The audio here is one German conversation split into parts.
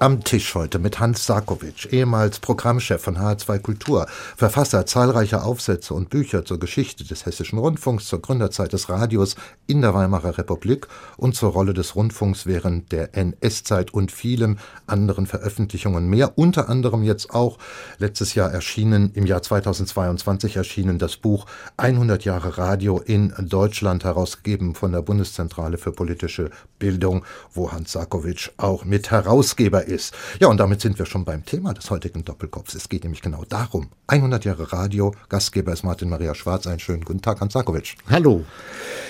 am Tisch heute mit Hans Sarkovic, ehemals Programmchef von H2 Kultur, Verfasser zahlreicher Aufsätze und Bücher zur Geschichte des Hessischen Rundfunks, zur Gründerzeit des Radios in der Weimarer Republik und zur Rolle des Rundfunks während der NS-Zeit und vielen anderen Veröffentlichungen mehr. Unter anderem jetzt auch letztes Jahr erschienen, im Jahr 2022 erschienen das Buch 100 Jahre Radio in Deutschland, herausgegeben von der Bundeszentrale für politische Bildung, wo Hans Sarkovic auch mit Herausgeber ist. Ja, und damit sind wir schon beim Thema des heutigen Doppelkopfs. Es geht nämlich genau darum. 100 Jahre Radio, Gastgeber ist Martin Maria Schwarz. Einen schönen guten Tag, Hans Sarkovic. Hallo.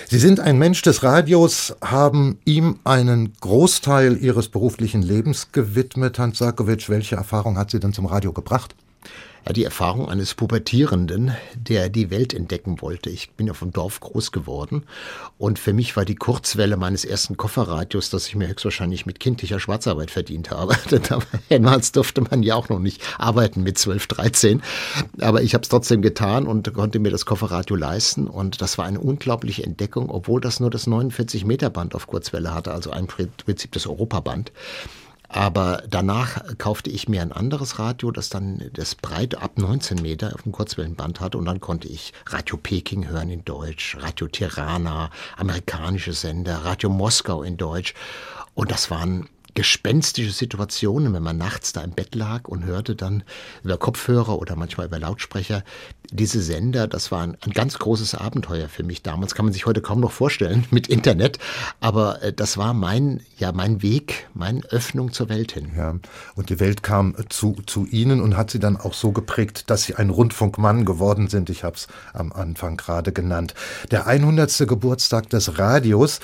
Sie sind ein Mensch des Radios, haben ihm einen Großteil Ihres beruflichen Lebens gewidmet, Hans Sarkovic. Welche Erfahrung hat Sie denn zum Radio gebracht? Ja, die Erfahrung eines Pubertierenden, der die Welt entdecken wollte. Ich bin auf dem Dorf groß geworden und für mich war die Kurzwelle meines ersten Kofferradios, dass ich mir höchstwahrscheinlich mit kindlicher Schwarzarbeit verdient habe. Damals durfte man ja auch noch nicht arbeiten mit 12, 13. Aber ich habe es trotzdem getan und konnte mir das Kofferradio leisten und das war eine unglaubliche Entdeckung, obwohl das nur das 49 Meter Band auf Kurzwelle hatte, also ein Prinzip des Europaband. Aber danach kaufte ich mir ein anderes Radio, das dann das Breite ab 19 Meter auf dem Kurzwellenband hatte. Und dann konnte ich Radio Peking hören in Deutsch, Radio Tirana, amerikanische Sender, Radio Moskau in Deutsch. Und das waren gespenstische Situationen, wenn man nachts da im Bett lag und hörte dann über Kopfhörer oder manchmal über Lautsprecher diese Sender. Das war ein, ein, ganz großes Abenteuer für mich damals. Kann man sich heute kaum noch vorstellen mit Internet. Aber äh, das war mein, ja, mein Weg, meine Öffnung zur Welt hin. Ja. Und die Welt kam zu, zu Ihnen und hat Sie dann auch so geprägt, dass Sie ein Rundfunkmann geworden sind. Ich habe es am Anfang gerade genannt. Der 100. Geburtstag des Radios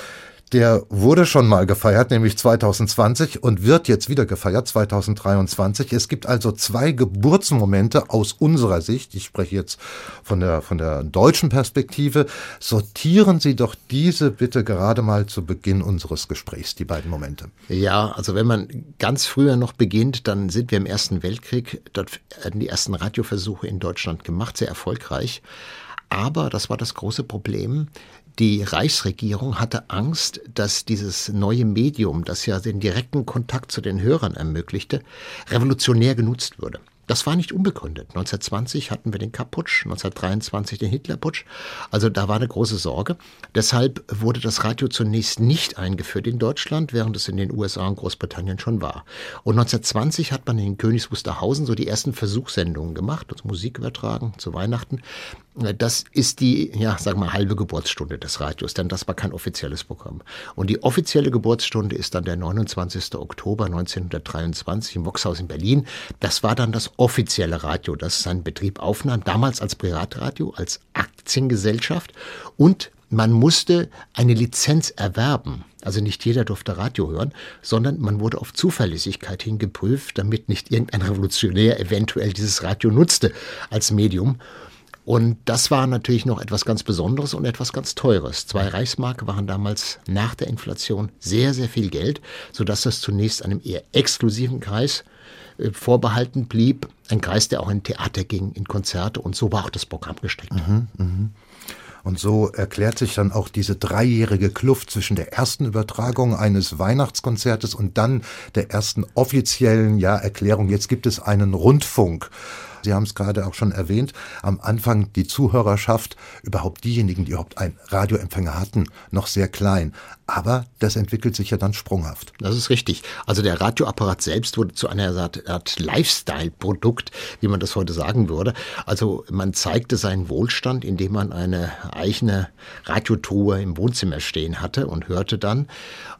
der wurde schon mal gefeiert, nämlich 2020 und wird jetzt wieder gefeiert, 2023. Es gibt also zwei Geburtsmomente aus unserer Sicht. Ich spreche jetzt von der, von der deutschen Perspektive. Sortieren Sie doch diese bitte gerade mal zu Beginn unseres Gesprächs, die beiden Momente. Ja, also wenn man ganz früher noch beginnt, dann sind wir im Ersten Weltkrieg. Dort werden die ersten Radioversuche in Deutschland gemacht, sehr erfolgreich. Aber, das war das große Problem, die Reichsregierung hatte Angst, dass dieses neue Medium, das ja den direkten Kontakt zu den Hörern ermöglichte, revolutionär genutzt würde. Das war nicht unbegründet. 1920 hatten wir den Kapp-Putsch, 1923 den Hitlerputsch. Also da war eine große Sorge. Deshalb wurde das Radio zunächst nicht eingeführt in Deutschland, während es in den USA und Großbritannien schon war. Und 1920 hat man in Königs Wusterhausen so die ersten Versuchssendungen gemacht, also Musik übertragen zu Weihnachten. Das ist die, ja, sagen wir mal, halbe Geburtsstunde des Radios, denn das war kein offizielles Programm. Und die offizielle Geburtsstunde ist dann der 29. Oktober 1923 im Voxhaus in Berlin. Das war dann das offizielle Radio, das seinen Betrieb aufnahm, damals als Privatradio, als Aktiengesellschaft und man musste eine Lizenz erwerben. Also nicht jeder durfte Radio hören, sondern man wurde auf Zuverlässigkeit hin geprüft, damit nicht irgendein Revolutionär eventuell dieses Radio nutzte als Medium. Und das war natürlich noch etwas ganz Besonderes und etwas ganz Teures. Zwei Reichsmark waren damals nach der Inflation sehr, sehr viel Geld, sodass das zunächst einem eher exklusiven Kreis vorbehalten blieb. Ein Kreis, der auch in Theater ging, in Konzerte und so war auch das Programm gestrickt. Mhm, mh. Und so erklärt sich dann auch diese dreijährige Kluft zwischen der ersten Übertragung eines Weihnachtskonzertes und dann der ersten offiziellen ja, Erklärung, jetzt gibt es einen Rundfunk. Sie haben es gerade auch schon erwähnt, am Anfang die Zuhörerschaft, überhaupt diejenigen, die überhaupt einen Radioempfänger hatten, noch sehr klein. Aber das entwickelt sich ja dann sprunghaft. Das ist richtig. Also der Radioapparat selbst wurde zu einer Art Lifestyle-Produkt, wie man das heute sagen würde. Also man zeigte seinen Wohlstand, indem man eine eigene Radiotruhe im Wohnzimmer stehen hatte und hörte dann.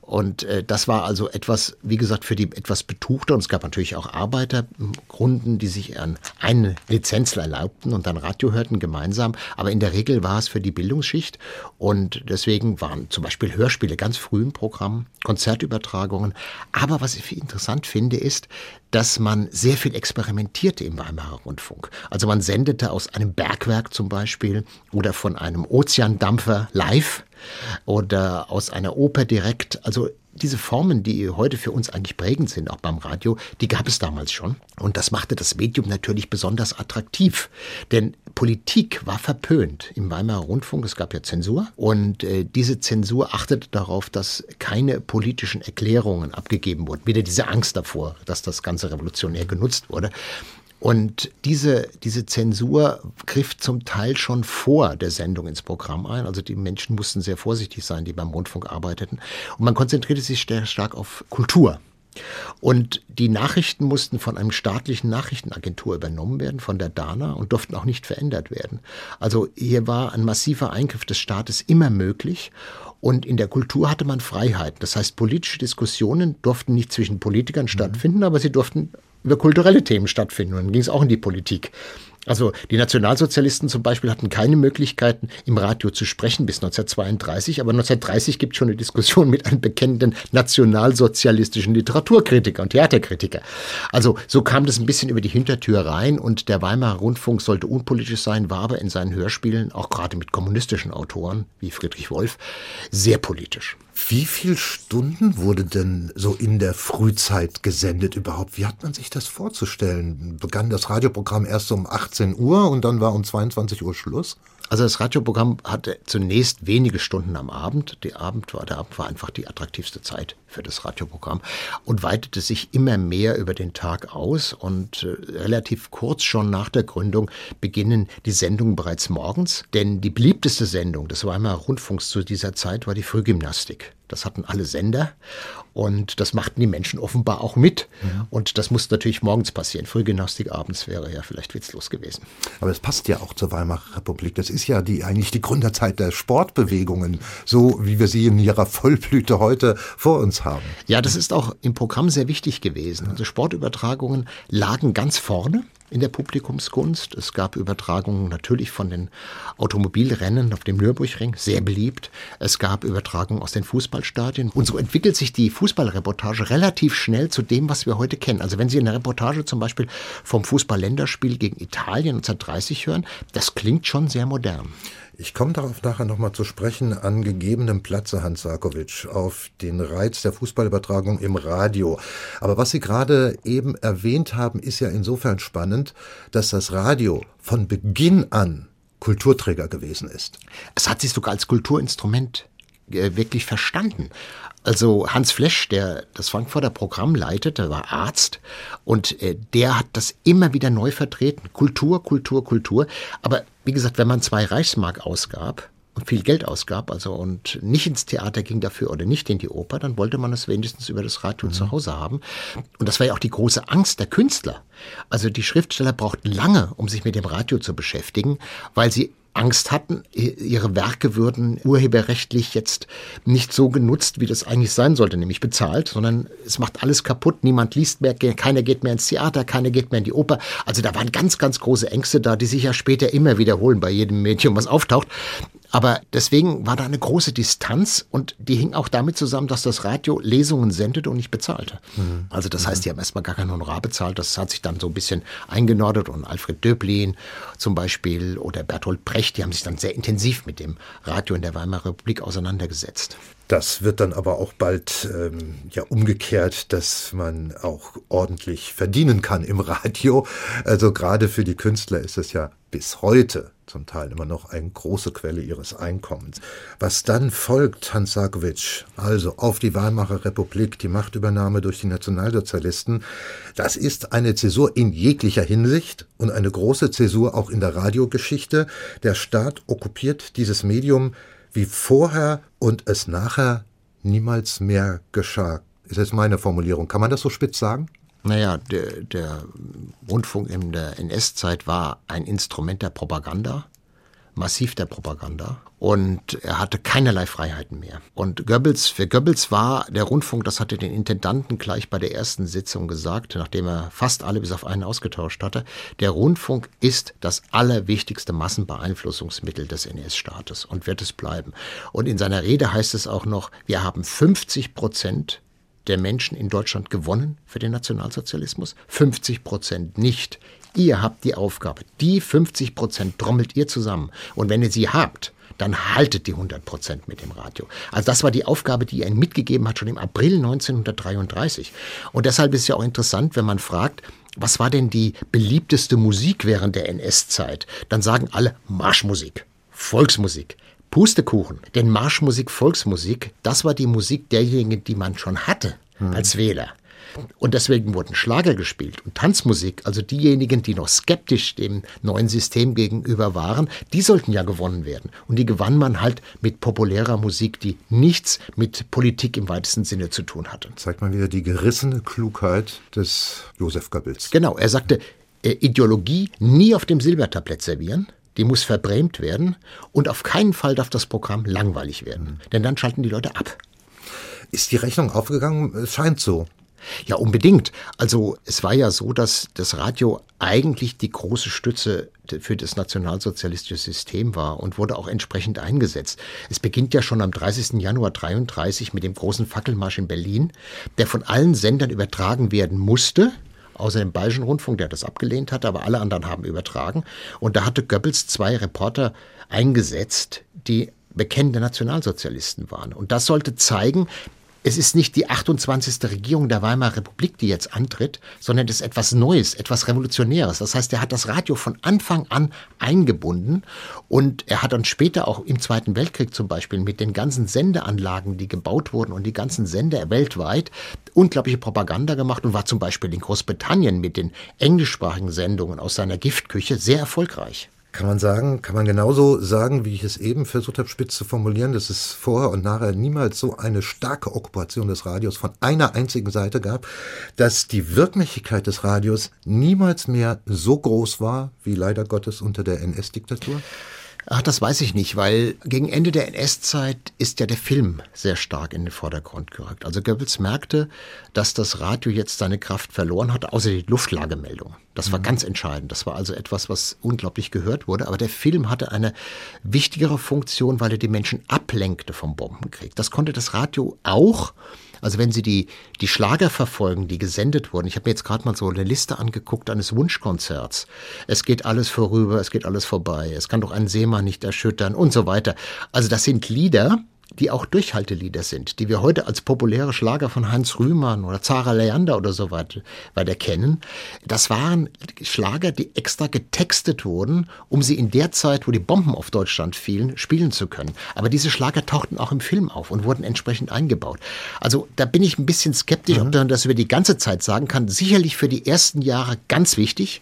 Und äh, das war also etwas, wie gesagt, für die etwas betuchter. Und es gab natürlich auch Arbeitergrunden, die sich an eine Lizenz erlaubten und dann Radio hörten gemeinsam. Aber in der Regel war es für die Bildungsschicht. Und deswegen waren zum Beispiel Hörspiele ganz früh im Programm, Konzertübertragungen. Aber was ich interessant finde, ist, dass man sehr viel experimentierte im Weimarer Rundfunk. Also man sendete aus einem Bergwerk zum Beispiel oder von einem Ozeandampfer live oder aus einer Oper direkt. Also diese Formen, die heute für uns eigentlich prägend sind, auch beim Radio, die gab es damals schon. Und das machte das Medium natürlich besonders attraktiv. Denn Politik war verpönt im Weimarer Rundfunk. Es gab ja Zensur. Und äh, diese Zensur achtete darauf, dass keine politischen Erklärungen abgegeben wurden. Wieder diese Angst davor, dass das Ganze revolutionär genutzt wurde. Und diese, diese Zensur griff zum Teil schon vor der Sendung ins Programm ein. Also die Menschen mussten sehr vorsichtig sein, die beim Rundfunk arbeiteten. Und man konzentrierte sich sehr stark auf Kultur. Und die Nachrichten mussten von einem staatlichen Nachrichtenagentur übernommen werden, von der DANA, und durften auch nicht verändert werden. Also hier war ein massiver Eingriff des Staates immer möglich. Und in der Kultur hatte man Freiheiten. Das heißt, politische Diskussionen durften nicht zwischen Politikern mhm. stattfinden, aber sie durften über kulturelle Themen stattfinden. Und dann ging es auch in die Politik. Also die Nationalsozialisten zum Beispiel hatten keine Möglichkeiten, im Radio zu sprechen bis 1932, aber 1930 gibt es schon eine Diskussion mit einem bekennenden nationalsozialistischen Literaturkritiker und Theaterkritiker. Also so kam das ein bisschen über die Hintertür rein und der Weimarer Rundfunk sollte unpolitisch sein, war aber in seinen Hörspielen, auch gerade mit kommunistischen Autoren wie Friedrich Wolf, sehr politisch. Wie viele Stunden wurde denn so in der Frühzeit gesendet überhaupt? Wie hat man sich das vorzustellen? Begann das Radioprogramm erst um 18 Uhr und dann war um 22 Uhr Schluss? Also das Radioprogramm hatte zunächst wenige Stunden am Abend. Der Abend war, der Abend war einfach die attraktivste Zeit für das Radioprogramm und weitete sich immer mehr über den Tag aus. Und äh, relativ kurz schon nach der Gründung beginnen die Sendungen bereits morgens. Denn die beliebteste Sendung des Weimarer Rundfunks zu dieser Zeit war die Frühgymnastik. Das hatten alle Sender und das machten die Menschen offenbar auch mit. Mhm. Und das musste natürlich morgens passieren. Frühgymnastik abends wäre ja vielleicht witzlos gewesen. Aber es passt ja auch zur Weimarer Republik. Das ist ja die, eigentlich die Gründerzeit der Sportbewegungen, so wie wir sie in ihrer Vollblüte heute vor uns haben. Ja, das ist auch im Programm sehr wichtig gewesen. Also Sportübertragungen lagen ganz vorne in der Publikumskunst. Es gab Übertragungen natürlich von den Automobilrennen auf dem Nürburgring, sehr beliebt. Es gab Übertragungen aus den Fußballstadien. Und so entwickelt sich die Fußballreportage relativ schnell zu dem, was wir heute kennen. Also wenn Sie eine Reportage zum Beispiel vom Fußball-Länderspiel gegen Italien 1930 hören, das klingt schon sehr modern. Ich komme darauf nachher nochmal zu sprechen, an gegebenem Platze, Hans Sarkovic, auf den Reiz der Fußballübertragung im Radio. Aber was Sie gerade eben erwähnt haben, ist ja insofern spannend, dass das Radio von Beginn an Kulturträger gewesen ist. Es hat sich sogar als Kulturinstrument äh, wirklich verstanden. Also Hans Flesch, der das Frankfurter Programm leitete, war Arzt und äh, der hat das immer wieder neu vertreten. Kultur, Kultur, Kultur. Aber wie gesagt, wenn man zwei Reichsmark ausgab und viel Geld ausgab, also und nicht ins Theater ging dafür oder nicht in die Oper, dann wollte man es wenigstens über das Radio mhm. zu Hause haben. Und das war ja auch die große Angst der Künstler. Also die Schriftsteller brauchten lange, um sich mit dem Radio zu beschäftigen, weil sie Angst hatten, ihre Werke würden urheberrechtlich jetzt nicht so genutzt, wie das eigentlich sein sollte, nämlich bezahlt, sondern es macht alles kaputt, niemand liest mehr, keiner geht mehr ins Theater, keiner geht mehr in die Oper. Also da waren ganz, ganz große Ängste da, die sich ja später immer wiederholen bei jedem Medium, was auftaucht. Aber deswegen war da eine große Distanz und die hing auch damit zusammen, dass das Radio Lesungen sendete und nicht bezahlte. Mhm. Also das heißt, die haben erstmal gar kein Honorar bezahlt. Das hat sich dann so ein bisschen eingenordet und Alfred Döblin zum Beispiel oder Bertolt Brecht, die haben sich dann sehr intensiv mit dem Radio in der Weimarer Republik auseinandergesetzt. Das wird dann aber auch bald ähm, ja umgekehrt, dass man auch ordentlich verdienen kann im Radio. Also gerade für die Künstler ist es ja bis heute zum Teil immer noch eine große Quelle ihres Einkommens. Was dann folgt, Hans Sarkovic, also auf die Weimarer Republik, die Machtübernahme durch die Nationalsozialisten, das ist eine Zäsur in jeglicher Hinsicht und eine große Zäsur auch in der Radiogeschichte. Der Staat okkupiert dieses Medium wie vorher und es nachher niemals mehr geschah. Ist jetzt meine Formulierung. Kann man das so spitz sagen? Naja, der, der Rundfunk in der NS-Zeit war ein Instrument der Propaganda, massiv der Propaganda. Und er hatte keinerlei Freiheiten mehr. Und Goebbels, für Goebbels war der Rundfunk, das hatte den Intendanten gleich bei der ersten Sitzung gesagt, nachdem er fast alle bis auf einen ausgetauscht hatte, der Rundfunk ist das allerwichtigste Massenbeeinflussungsmittel des NS-Staates und wird es bleiben. Und in seiner Rede heißt es auch noch, wir haben 50 Prozent der Menschen in Deutschland gewonnen für den Nationalsozialismus, 50 Prozent nicht. Ihr habt die Aufgabe. Die 50 Prozent trommelt ihr zusammen. Und wenn ihr sie habt, dann haltet die 100 Prozent mit dem Radio. Also das war die Aufgabe, die er ihnen mitgegeben hat, schon im April 1933. Und deshalb ist es ja auch interessant, wenn man fragt, was war denn die beliebteste Musik während der NS-Zeit? Dann sagen alle Marschmusik, Volksmusik. Pustekuchen. Denn Marschmusik, Volksmusik, das war die Musik derjenigen, die man schon hatte hm. als Wähler. Und deswegen wurden Schlager gespielt und Tanzmusik. Also diejenigen, die noch skeptisch dem neuen System gegenüber waren, die sollten ja gewonnen werden. Und die gewann man halt mit populärer Musik, die nichts mit Politik im weitesten Sinne zu tun hatte. Zeigt man wieder die gerissene Klugheit des Josef Goebbels. Genau, er sagte, äh, Ideologie nie auf dem Silbertablett servieren, die muss verbrämt werden und auf keinen Fall darf das Programm langweilig werden, denn dann schalten die Leute ab. Ist die Rechnung aufgegangen? Es scheint so. Ja, unbedingt. Also es war ja so, dass das Radio eigentlich die große Stütze für das nationalsozialistische System war und wurde auch entsprechend eingesetzt. Es beginnt ja schon am 30. Januar 33 mit dem großen Fackelmarsch in Berlin, der von allen Sendern übertragen werden musste, außer dem Bayerischen Rundfunk, der das abgelehnt hatte, aber alle anderen haben übertragen. Und da hatte Goebbels zwei Reporter eingesetzt, die bekennende Nationalsozialisten waren. Und das sollte zeigen, es ist nicht die 28. Regierung der Weimarer Republik, die jetzt antritt, sondern es ist etwas Neues, etwas Revolutionäres. Das heißt, er hat das Radio von Anfang an eingebunden und er hat dann später auch im Zweiten Weltkrieg zum Beispiel mit den ganzen Sendeanlagen, die gebaut wurden und die ganzen Sender weltweit unglaubliche Propaganda gemacht und war zum Beispiel in Großbritannien mit den englischsprachigen Sendungen aus seiner Giftküche sehr erfolgreich. Kann man sagen, kann man genauso sagen, wie ich es eben versucht habe, spitz zu formulieren, dass es vorher und nachher niemals so eine starke Okkupation des Radios von einer einzigen Seite gab, dass die Wirkmächtigkeit des Radios niemals mehr so groß war, wie leider Gottes unter der NS-Diktatur? Ach, das weiß ich nicht, weil gegen Ende der NS-Zeit ist ja der Film sehr stark in den Vordergrund gerückt. Also Goebbels merkte, dass das Radio jetzt seine Kraft verloren hatte, außer die Luftlagemeldung. Das war mhm. ganz entscheidend. Das war also etwas, was unglaublich gehört wurde. Aber der Film hatte eine wichtigere Funktion, weil er die Menschen ablenkte vom Bombenkrieg. Das konnte das Radio auch. Also wenn Sie die, die Schlager verfolgen, die gesendet wurden, ich habe mir jetzt gerade mal so eine Liste angeguckt eines Wunschkonzerts. Es geht alles vorüber, es geht alles vorbei, es kann doch ein Seemann nicht erschüttern und so weiter. Also das sind Lieder, die auch Durchhaltelieder sind, die wir heute als populäre Schlager von Hans Rühmann oder Zara Leander oder so weiter, weiter kennen, das waren Schlager, die extra getextet wurden, um sie in der Zeit, wo die Bomben auf Deutschland fielen, spielen zu können. Aber diese Schlager tauchten auch im Film auf und wurden entsprechend eingebaut. Also da bin ich ein bisschen skeptisch, mhm. ob man das über die ganze Zeit sagen kann. Sicherlich für die ersten Jahre ganz wichtig.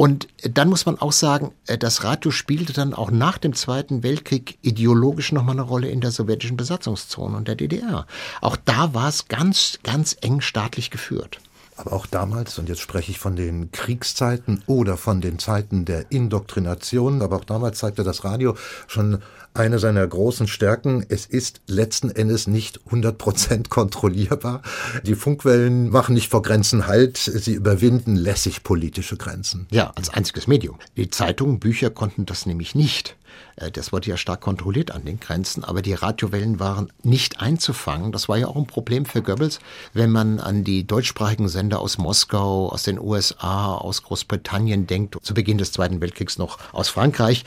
Und dann muss man auch sagen, äh, das Radio spielte dann auch nach dem Zweiten Weltkrieg ideologisch nochmal eine Rolle in der sowjetischen Besatzungszone und der DDR. Auch da war es ganz, ganz eng staatlich geführt. Aber auch damals, und jetzt spreche ich von den Kriegszeiten oder von den Zeiten der Indoktrination, aber auch damals zeigte das Radio schon eine seiner großen Stärken. Es ist letzten Endes nicht 100 Prozent kontrollierbar. Die Funkwellen machen nicht vor Grenzen Halt. Sie überwinden lässig politische Grenzen. Ja, als einziges Medium. Die Zeitungen, Bücher konnten das nämlich nicht. Äh, das wurde ja stark kontrolliert an den Grenzen, aber die Radiowellen waren nicht einzufangen. Das war ja auch ein Problem für Goebbels, wenn man an die deutschsprachigen Sender aus Moskau, aus den USA, aus Großbritannien denkt, zu Beginn des Zweiten Weltkriegs noch aus Frankreich.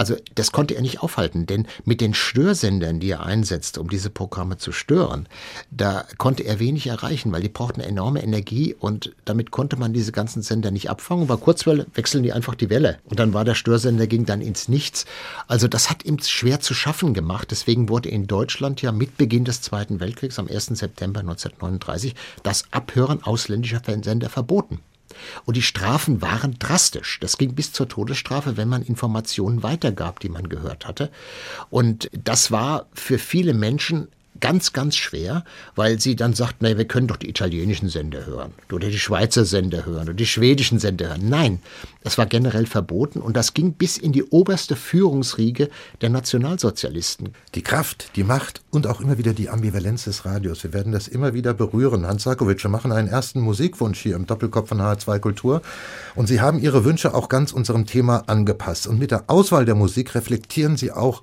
Also das konnte er nicht aufhalten, denn mit den Störsendern, die er einsetzte, um diese Programme zu stören, da konnte er wenig erreichen, weil die brauchten enorme Energie und damit konnte man diese ganzen Sender nicht abfangen. Bei Kurzwelle wechseln die einfach die Welle und dann war der Störsender, ging dann ins Nichts. Also das hat ihm schwer zu schaffen gemacht. Deswegen wurde in Deutschland ja mit Beginn des Zweiten Weltkriegs am 1. September 1939 das Abhören ausländischer Sender verboten. Und die Strafen waren drastisch. Das ging bis zur Todesstrafe, wenn man Informationen weitergab, die man gehört hatte. Und das war für viele Menschen ganz, ganz schwer, weil sie dann sagt, naja, wir können doch die italienischen Sender hören oder die Schweizer Sender hören oder die schwedischen Sender hören. Nein, das war generell verboten und das ging bis in die oberste Führungsriege der Nationalsozialisten. Die Kraft, die Macht und auch immer wieder die Ambivalenz des Radios. Wir werden das immer wieder berühren. Hans Sarkovic, wir machen einen ersten Musikwunsch hier im Doppelkopf von H2 Kultur und Sie haben Ihre Wünsche auch ganz unserem Thema angepasst. Und mit der Auswahl der Musik reflektieren Sie auch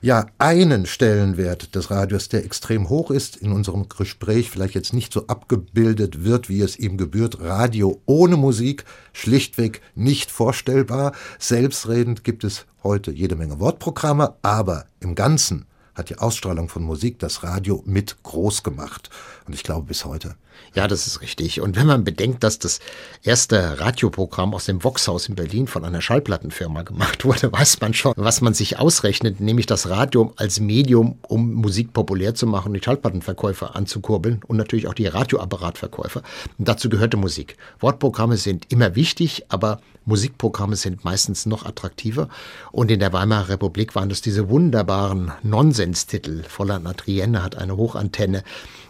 ja einen Stellenwert des Radios, der extrem hoch ist, in unserem Gespräch vielleicht jetzt nicht so abgebildet wird, wie es ihm gebührt. Radio ohne Musik, schlichtweg nicht vorstellbar. Selbstredend gibt es heute jede Menge Wortprogramme, aber im Ganzen hat die Ausstrahlung von Musik das Radio mit groß gemacht. Und ich glaube bis heute. Ja, das ist richtig. Und wenn man bedenkt, dass das erste Radioprogramm aus dem Voxhaus in Berlin von einer Schallplattenfirma gemacht wurde, weiß man schon, was man sich ausrechnet, nämlich das Radio als Medium, um Musik populär zu machen, die Schallplattenverkäufer anzukurbeln und natürlich auch die Radioapparatverkäufer. Und dazu gehörte Musik. Wortprogramme sind immer wichtig, aber Musikprogramme sind meistens noch attraktiver. Und in der Weimarer Republik waren das diese wunderbaren Nonsenstitel. Voller Natrienne hat eine Hochantenne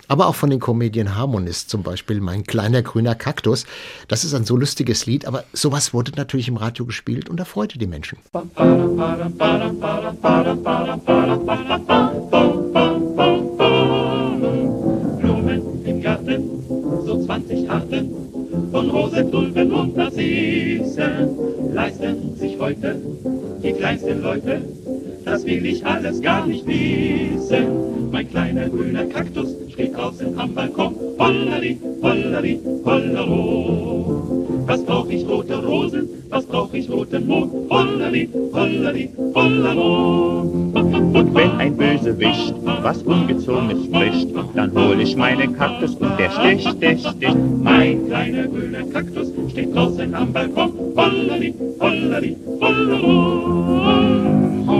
aber auch von den Comedian Harmonist zum Beispiel, mein kleiner grüner Kaktus. Das ist ein so lustiges Lied, aber sowas wurde natürlich im Radio gespielt und erfreute die Menschen. Blumen von Rosen, Tulpen und Narzissen leisten sich heute die kleinsten Leute. Das will ich alles gar nicht wissen. Mein kleiner grüner Kaktus steht draußen am Balkon. Hollari, hollari, hollero. Was brauch ich rote Rosen, was brauch ich roten Mond? Hollari, hollari, hollero. Und wenn ein Bösewicht was Ungezogenes spricht, dann hol ich meinen Kaktus und der sticht, sticht, sticht. Mein kleiner grüner Kaktus steht draußen am Balkon. Hollari, hollari, hollero.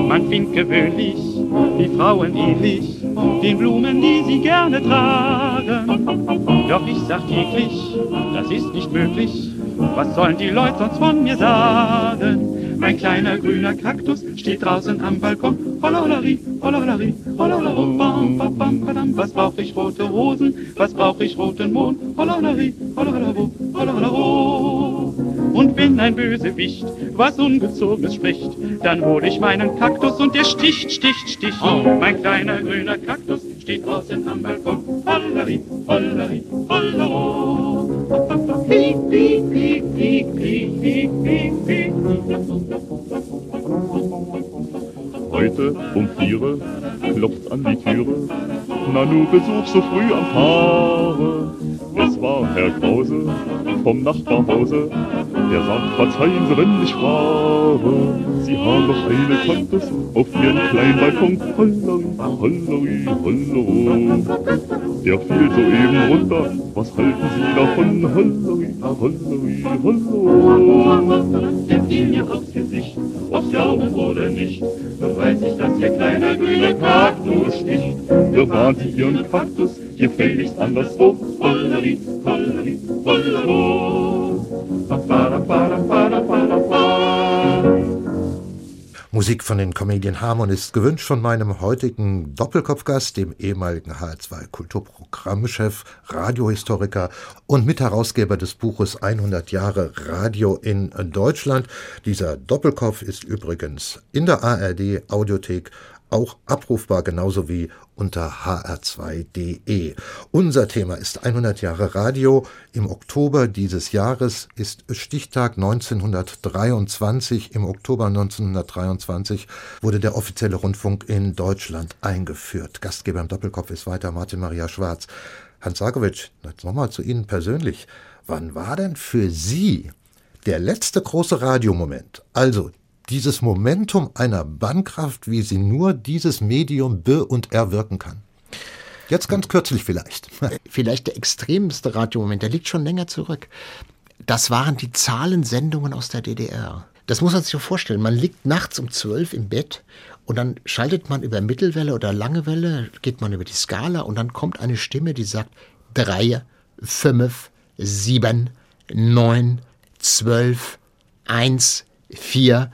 Man findet gewöhnlich die Frauen ähnlich den Blumen, die sie gerne tragen. Doch ich sag täglich, das ist nicht möglich. Was sollen die Leute sonst von mir sagen? Mein kleiner grüner Kaktus steht draußen am Balkon. Hollolari, hollolari, hollolaro, bam, bam, bam, badam. Was brauch ich rote Rosen? Was brauch ich roten Mond? Hollolari, hollolaro, hollolaro. Und wenn ein Bösewicht was Ungezogenes spricht, dann hol ich meinen Kaktus und der sticht, sticht, sticht. Mein kleiner grüner Kaktus steht draußen am Balkon. Hollari, hollari, hollaro. Piep, piep, piep, piep, piep, piep, piep, piep. Heute um viere klopft an die Türe, Nanu Besuch so früh am Tage. Es war Herr Krause vom Nachbarhause, der sagt, verzeihen Sie, wenn ich frage. Sie haben doch eine Kaktus auf Ihren kleinen Balkon. Hollari, hollari, hollero. Der fiel soeben runter, was halten Sie davon? Hollari, hollari, hollero. Der fiel mir aufs Gesicht, ob glauben oder nicht. Nun weiß ich, dass Ihr kleiner grüner Kaktus sticht. Bewahren Sie Ihren Kaktus gefälligst anderswo. Hollari, hollari, hollero. Musik von den Comedian Harmonists, gewünscht von meinem heutigen Doppelkopfgast, dem ehemaligen HR2 Kulturprogrammchef, Radiohistoriker und Mitherausgeber des Buches 100 Jahre Radio in Deutschland. Dieser Doppelkopf ist übrigens in der ARD Audiothek auch abrufbar genauso wie unter hr2.de. Unser Thema ist 100 Jahre Radio. Im Oktober dieses Jahres ist Stichtag 1923. Im Oktober 1923 wurde der offizielle Rundfunk in Deutschland eingeführt. Gastgeber im Doppelkopf ist weiter Martin Maria Schwarz. Hans Sarkovic, jetzt nochmal zu Ihnen persönlich. Wann war denn für Sie der letzte große Radiomoment? Also dieses Momentum einer Bannkraft, wie sie nur dieses Medium be- und erwirken kann. Jetzt ganz kürzlich vielleicht. Vielleicht der extremste Radiomoment, der liegt schon länger zurück. Das waren die Zahlensendungen aus der DDR. Das muss man sich so vorstellen. Man liegt nachts um zwölf im Bett und dann schaltet man über Mittelwelle oder lange Welle, geht man über die Skala und dann kommt eine Stimme, die sagt drei, fünf, sieben, neun, zwölf, eins, vier.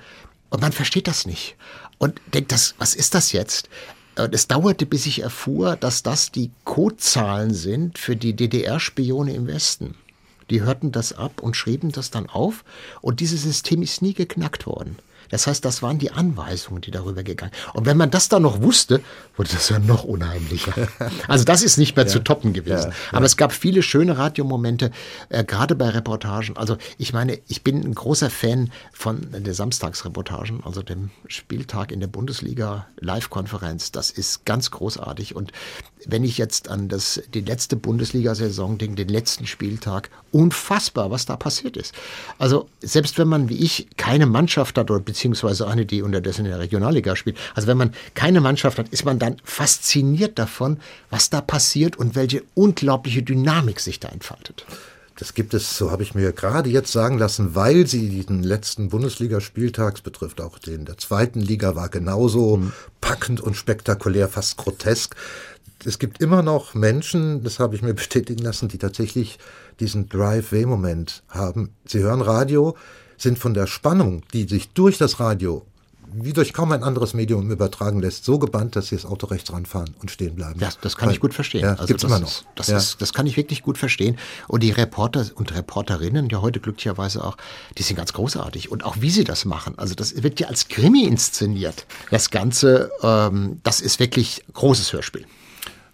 Und man versteht das nicht und denkt, das, was ist das jetzt? Und es dauerte, bis ich erfuhr, dass das die Codezahlen sind für die DDR-Spione im Westen. Die hörten das ab und schrieben das dann auf und dieses System ist nie geknackt worden. Das heißt, das waren die Anweisungen, die darüber gegangen. Und wenn man das dann noch wusste, wurde das ja noch unheimlicher. Also das ist nicht mehr ja. zu toppen gewesen. Ja, Aber es gab viele schöne Radiomomente, äh, gerade bei Reportagen. Also ich meine, ich bin ein großer Fan von der Samstagsreportagen, also dem Spieltag in der Bundesliga Live-Konferenz. Das ist ganz großartig. Und wenn ich jetzt an das, die letzte Bundesliga-Saison denke, den letzten Spieltag, unfassbar, was da passiert ist. Also selbst wenn man wie ich keine Mannschaft hat oder beziehungsweise eine, die unterdessen in der Regionalliga spielt, also wenn man keine Mannschaft hat, ist man dann fasziniert davon, was da passiert und welche unglaubliche Dynamik sich da entfaltet. Das gibt es, so habe ich mir gerade jetzt sagen lassen, weil sie den letzten Bundesligaspieltags betrifft, auch den der zweiten Liga war genauso mhm. packend und spektakulär, fast grotesk es gibt immer noch Menschen, das habe ich mir bestätigen lassen, die tatsächlich diesen Drive-Way-Moment haben. Sie hören Radio, sind von der Spannung, die sich durch das Radio wie durch kaum ein anderes Medium übertragen lässt, so gebannt, dass sie das Auto rechts ranfahren und stehen bleiben. Ja, das kann Weil, ich gut verstehen. Ja, also gibt's das immer noch. Ist, das, ja. ist, das kann ich wirklich gut verstehen. Und die Reporter und Reporterinnen, ja heute glücklicherweise auch, die sind ganz großartig. Und auch wie sie das machen. Also das wird ja als Krimi inszeniert. Das Ganze, ähm, das ist wirklich großes Hörspiel.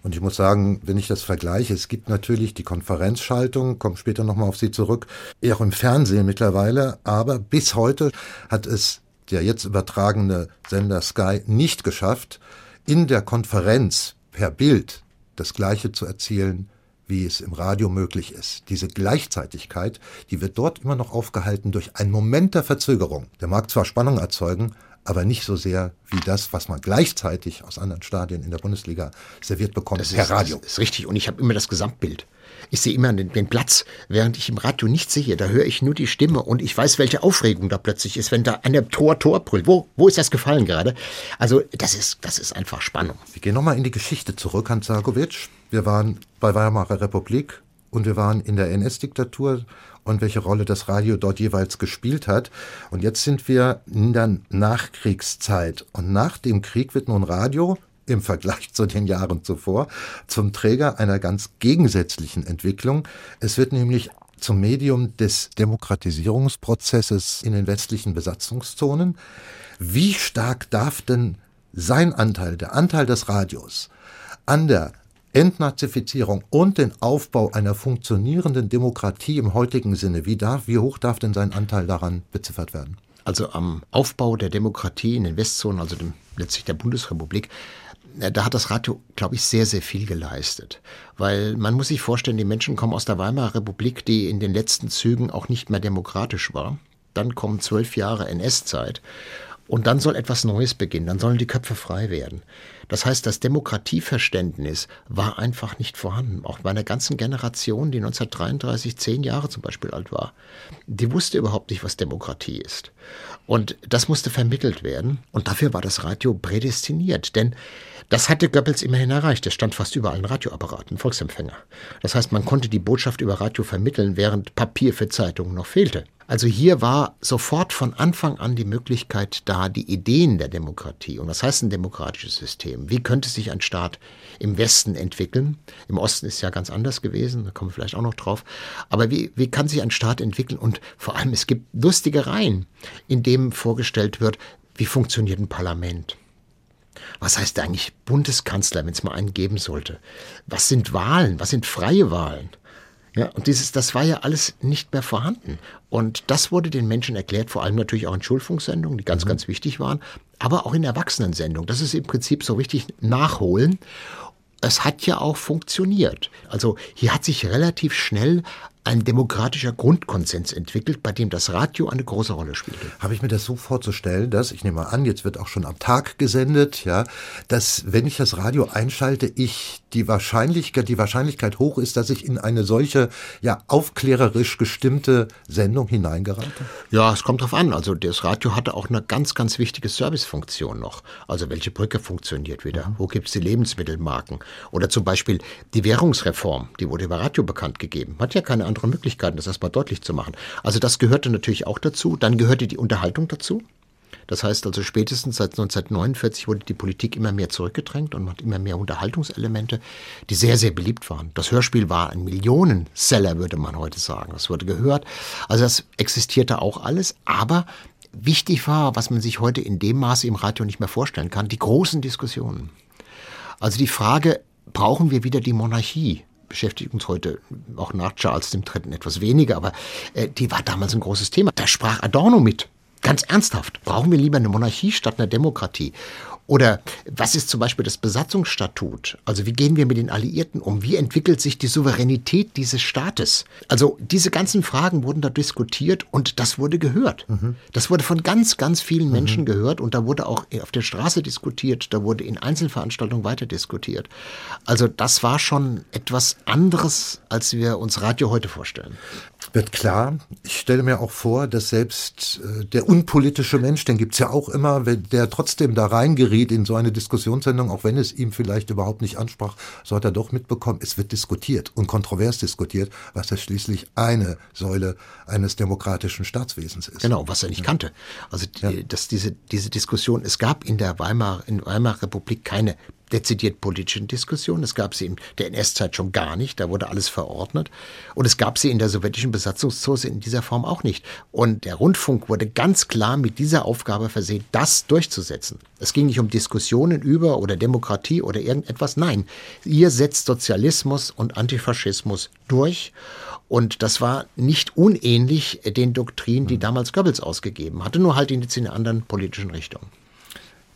Und ich muss sagen, wenn ich das vergleiche, es gibt natürlich die Konferenzschaltung, komme später nochmal auf sie zurück, eher auch im Fernsehen mittlerweile, aber bis heute hat es der jetzt übertragene Sender Sky nicht geschafft, in der Konferenz per Bild das Gleiche zu erzielen, wie es im Radio möglich ist. Diese Gleichzeitigkeit, die wird dort immer noch aufgehalten durch einen Moment der Verzögerung. Der mag zwar Spannung erzeugen, aber nicht so sehr wie das, was man gleichzeitig aus anderen Stadien in der Bundesliga serviert bekommt das per ist, Radio. Das ist richtig. Und ich habe immer das Gesamtbild. Ich sehe immer den, den, Platz, während ich im Radio nicht sehe. Da höre ich nur die Stimme und ich weiß, welche Aufregung da plötzlich ist, wenn da einer Tor, Tor brüllt. Wo, wo ist das gefallen gerade? Also, das ist, das ist einfach Spannung. Wir gehen nochmal in die Geschichte zurück, Hans Sargovic. Wir waren bei Weimarer Republik und wir waren in der NS-Diktatur und welche Rolle das Radio dort jeweils gespielt hat. Und jetzt sind wir in der Nachkriegszeit. Und nach dem Krieg wird nun Radio im Vergleich zu den Jahren zuvor zum Träger einer ganz gegensätzlichen Entwicklung. Es wird nämlich zum Medium des Demokratisierungsprozesses in den westlichen Besatzungszonen. Wie stark darf denn sein Anteil, der Anteil des Radios, an der Entnazifizierung und den Aufbau einer funktionierenden Demokratie im heutigen Sinne, wie, darf, wie hoch darf denn sein Anteil daran beziffert werden? Also am Aufbau der Demokratie in den Westzonen, also dem, letztlich der Bundesrepublik, äh, da hat das Radio, glaube ich, sehr, sehr viel geleistet. Weil man muss sich vorstellen, die Menschen kommen aus der Weimarer Republik, die in den letzten Zügen auch nicht mehr demokratisch war. Dann kommen zwölf Jahre NS-Zeit. Und dann soll etwas Neues beginnen, dann sollen die Köpfe frei werden. Das heißt, das Demokratieverständnis war einfach nicht vorhanden. Auch bei einer ganzen Generation, die 1933 zehn Jahre zum Beispiel alt war, die wusste überhaupt nicht, was Demokratie ist. Und das musste vermittelt werden. Und dafür war das Radio prädestiniert. Denn das hatte Goebbels immerhin erreicht. Es stand fast überall ein Radioapparat, ein Volksempfänger. Das heißt, man konnte die Botschaft über Radio vermitteln, während Papier für Zeitungen noch fehlte. Also hier war sofort von Anfang an die Möglichkeit da, die Ideen der Demokratie. Und was heißt ein demokratisches System? Wie könnte sich ein Staat im Westen entwickeln? Im Osten ist ja ganz anders gewesen, da kommen wir vielleicht auch noch drauf. Aber wie, wie kann sich ein Staat entwickeln? Und vor allem, es gibt lustige Reihen, in dem vorgestellt wird, wie funktioniert ein Parlament? Was heißt eigentlich Bundeskanzler, wenn es mal einen geben sollte? Was sind Wahlen? Was sind freie Wahlen? Ja, und dieses, das war ja alles nicht mehr vorhanden. Und das wurde den Menschen erklärt, vor allem natürlich auch in Schulfunksendungen, die ganz, mhm. ganz wichtig waren, aber auch in Erwachsenensendungen. Das ist im Prinzip so richtig nachholen. Es hat ja auch funktioniert. Also hier hat sich relativ schnell ein demokratischer Grundkonsens entwickelt, bei dem das Radio eine große Rolle spielte. Habe ich mir das so vorzustellen, dass, ich nehme mal an, jetzt wird auch schon am Tag gesendet, ja, dass wenn ich das Radio einschalte, ich die Wahrscheinlichkeit, die Wahrscheinlichkeit hoch ist, dass ich in eine solche, ja, aufklärerisch gestimmte Sendung hineingerate? Ja, es kommt drauf an. Also das Radio hatte auch eine ganz, ganz wichtige Servicefunktion noch. Also welche Brücke funktioniert wieder? Mhm. Wo gibt es die Lebensmittelmarken? Oder zum Beispiel die Währungsreform, die wurde über Radio bekannt gegeben. Hat ja keine andere Möglichkeiten, das erstmal deutlich zu machen. Also das gehörte natürlich auch dazu. Dann gehörte die Unterhaltung dazu. Das heißt also spätestens seit 1949 wurde die Politik immer mehr zurückgedrängt und hat immer mehr Unterhaltungselemente, die sehr, sehr beliebt waren. Das Hörspiel war ein Millionenseller, würde man heute sagen. Das wurde gehört. Also das existierte auch alles, aber wichtig war, was man sich heute in dem Maße im Radio nicht mehr vorstellen kann, die großen Diskussionen. Also die Frage, brauchen wir wieder die Monarchie? Beschäftigt uns heute auch nach Charles III. etwas weniger, aber äh, die war damals ein großes Thema. Da sprach Adorno mit. Ganz ernsthaft, brauchen wir lieber eine Monarchie statt einer Demokratie? Oder was ist zum Beispiel das Besatzungsstatut? Also wie gehen wir mit den Alliierten um? Wie entwickelt sich die Souveränität dieses Staates? Also diese ganzen Fragen wurden da diskutiert und das wurde gehört. Mhm. Das wurde von ganz, ganz vielen Menschen mhm. gehört und da wurde auch auf der Straße diskutiert, da wurde in Einzelveranstaltungen weiter diskutiert. Also das war schon etwas anderes, als wir uns Radio heute vorstellen wird klar. Ich stelle mir auch vor, dass selbst äh, der unpolitische Mensch, den gibt's ja auch immer, wenn der trotzdem da reingeriet in so eine Diskussionssendung, auch wenn es ihm vielleicht überhaupt nicht ansprach, so hat er doch mitbekommen, es wird diskutiert und kontrovers diskutiert, was ja schließlich eine Säule eines demokratischen Staatswesens ist. Genau, was er nicht kannte. Also ja. dass diese, diese Diskussion, es gab in der Weimar, in Weimarer Republik keine dezidiert politischen Diskussion. Es gab sie in der NS-Zeit schon gar nicht, da wurde alles verordnet. Und es gab sie in der sowjetischen Besatzungszone in dieser Form auch nicht. Und der Rundfunk wurde ganz klar mit dieser Aufgabe versehen, das durchzusetzen. Es ging nicht um Diskussionen über oder Demokratie oder irgendetwas. Nein, ihr setzt Sozialismus und Antifaschismus durch. Und das war nicht unähnlich den Doktrinen, die damals Goebbels ausgegeben hatte, nur halt in einer anderen politischen Richtung.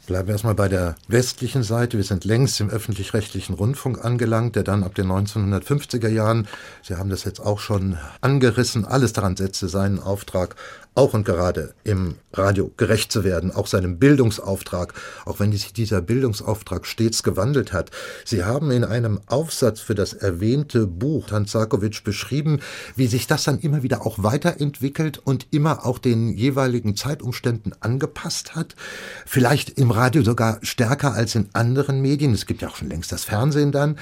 Bleiben wir erstmal bei der westlichen Seite. Wir sind längst im öffentlich-rechtlichen Rundfunk angelangt, der dann ab den 1950er Jahren, Sie haben das jetzt auch schon angerissen, alles daran setzte, seinen Auftrag auch und gerade im Radio gerecht zu werden, auch seinem Bildungsauftrag, auch wenn sich dieser Bildungsauftrag stets gewandelt hat. Sie haben in einem Aufsatz für das erwähnte Buch Tanzakowitsch beschrieben, wie sich das dann immer wieder auch weiterentwickelt und immer auch den jeweiligen Zeitumständen angepasst hat. Vielleicht im Radio sogar stärker als in anderen Medien. Es gibt ja auch schon längst das Fernsehen dann.